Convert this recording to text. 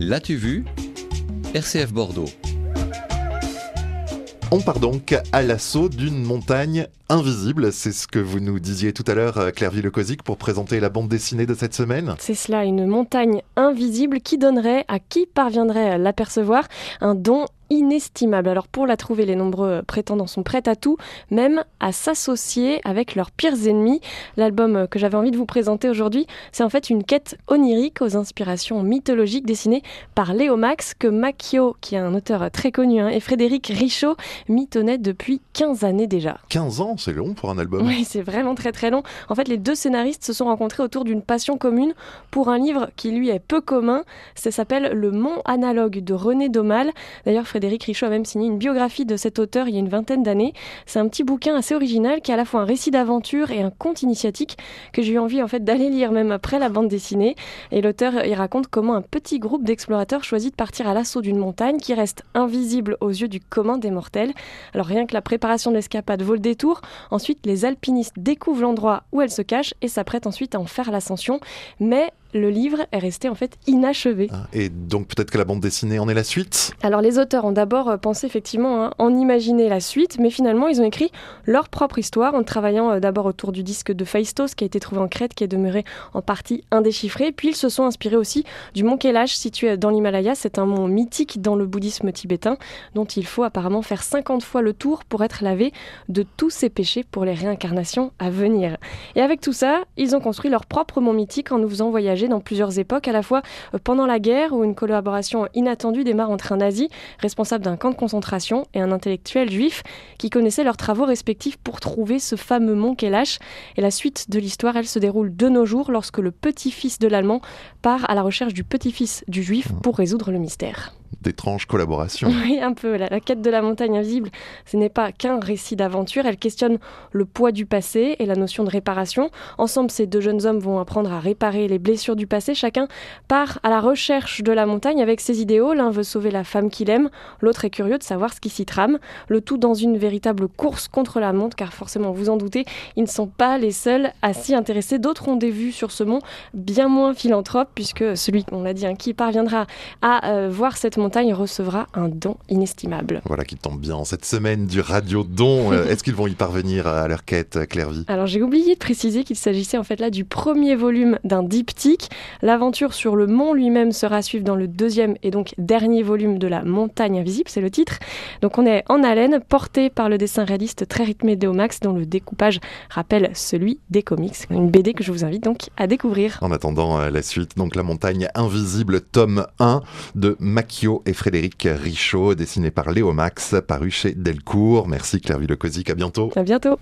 L'as-tu vu? RCF Bordeaux. On part donc à l'assaut d'une montagne invisible. C'est ce que vous nous disiez tout à l'heure, Claire Villecosic, pour présenter la bande dessinée de cette semaine. C'est cela, une montagne invisible qui donnerait à qui parviendrait à l'apercevoir un don inestimable. Alors pour la trouver, les nombreux prétendants sont prêts à tout, même à s'associer avec leurs pires ennemis. L'album que j'avais envie de vous présenter aujourd'hui, c'est en fait une quête onirique aux inspirations mythologiques dessinées par Léo Max, que Macchio, qui est un auteur très connu, hein, et Frédéric Richaud mitonnent depuis 15 années déjà. 15 ans, c'est long pour un album. Oui, c'est vraiment très très long. En fait, les deux scénaristes se sont rencontrés autour d'une passion commune pour un livre qui lui est peu commun. Ça s'appelle Le Mont Analogue de René Daumal. D'ailleurs, Frédéric Richaud a même signé une biographie de cet auteur il y a une vingtaine d'années. C'est un petit bouquin assez original qui est à la fois un récit d'aventure et un conte initiatique que j'ai eu envie en fait d'aller lire même après la bande dessinée. Et l'auteur il raconte comment un petit groupe d'explorateurs choisit de partir à l'assaut d'une montagne qui reste invisible aux yeux du commun des mortels. Alors rien que la préparation de l'escapade vaut le détour. Ensuite, les alpinistes découvrent l'endroit où elle se cache et s'apprêtent ensuite à en faire l'ascension. Mais le livre est resté en fait inachevé. Ah, et donc peut-être que la bande dessinée en est la suite? Alors les auteurs ont d'abord euh, pensé effectivement hein, en imaginer la suite, mais finalement ils ont écrit leur propre histoire en travaillant euh, d'abord autour du disque de Phaistos qui a été trouvé en Crète, qui est demeuré en partie indéchiffré, puis ils se sont inspirés aussi du mont Kailash situé dans l'Himalaya, c'est un mont mythique dans le bouddhisme tibétain dont il faut apparemment faire 50 fois le tour pour être lavé de tous ses péchés pour les réincarnations à venir. Et avec tout ça, ils ont construit leur propre mont mythique en nous faisant voyager dans plusieurs époques, à la fois euh, pendant la guerre, où une collaboration inattendue démarre entre un nazi, responsable d'un camp de concentration, et un intellectuel juif, qui connaissaient leurs travaux respectifs pour trouver ce fameux mont Kailash. Et la suite de l'histoire, elle se déroule de nos jours, lorsque le petit-fils de l'Allemand part à la recherche du petit-fils du juif pour résoudre le mystère d'étranges collaborations. Oui, un peu. La, quête de la montagne invisible, ce n'est pas qu'un récit d'aventure. Elle questionne le poids du passé et la notion de réparation. Ensemble, ces deux jeunes hommes vont apprendre à réparer les blessures du passé. Chacun part à la recherche de la montagne avec ses idéaux. L'un veut sauver la femme qu'il aime, l'autre est curieux de savoir ce qui s'y trame. Le tout dans une véritable course contre la montre, car forcément, vous en doutez, ils ne sont pas les seuls à s'y intéresser. D'autres ont des vues sur ce mont bien moins philanthropes, puisque celui, on l'a dit, hein, qui parviendra à euh, voir cette montagne montagne recevra un don inestimable. Voilà qui tombe bien. Cette semaine du Radio Don, euh, est-ce qu'ils vont y parvenir à leur quête, Clairvy Alors j'ai oublié de préciser qu'il s'agissait en fait là du premier volume d'un diptyque. L'aventure sur le mont lui-même sera suivre dans le deuxième et donc dernier volume de la montagne invisible, c'est le titre. Donc on est en haleine, porté par le dessin réaliste très rythmé d'Eomax dont le découpage rappelle celui des comics. Une BD que je vous invite donc à découvrir. En attendant euh, la suite, donc La montagne invisible, tome 1 de Macchio et Frédéric Richaud, dessiné par Léo Max, paru chez Delcourt. Merci Claire Villecosic, à bientôt. À bientôt.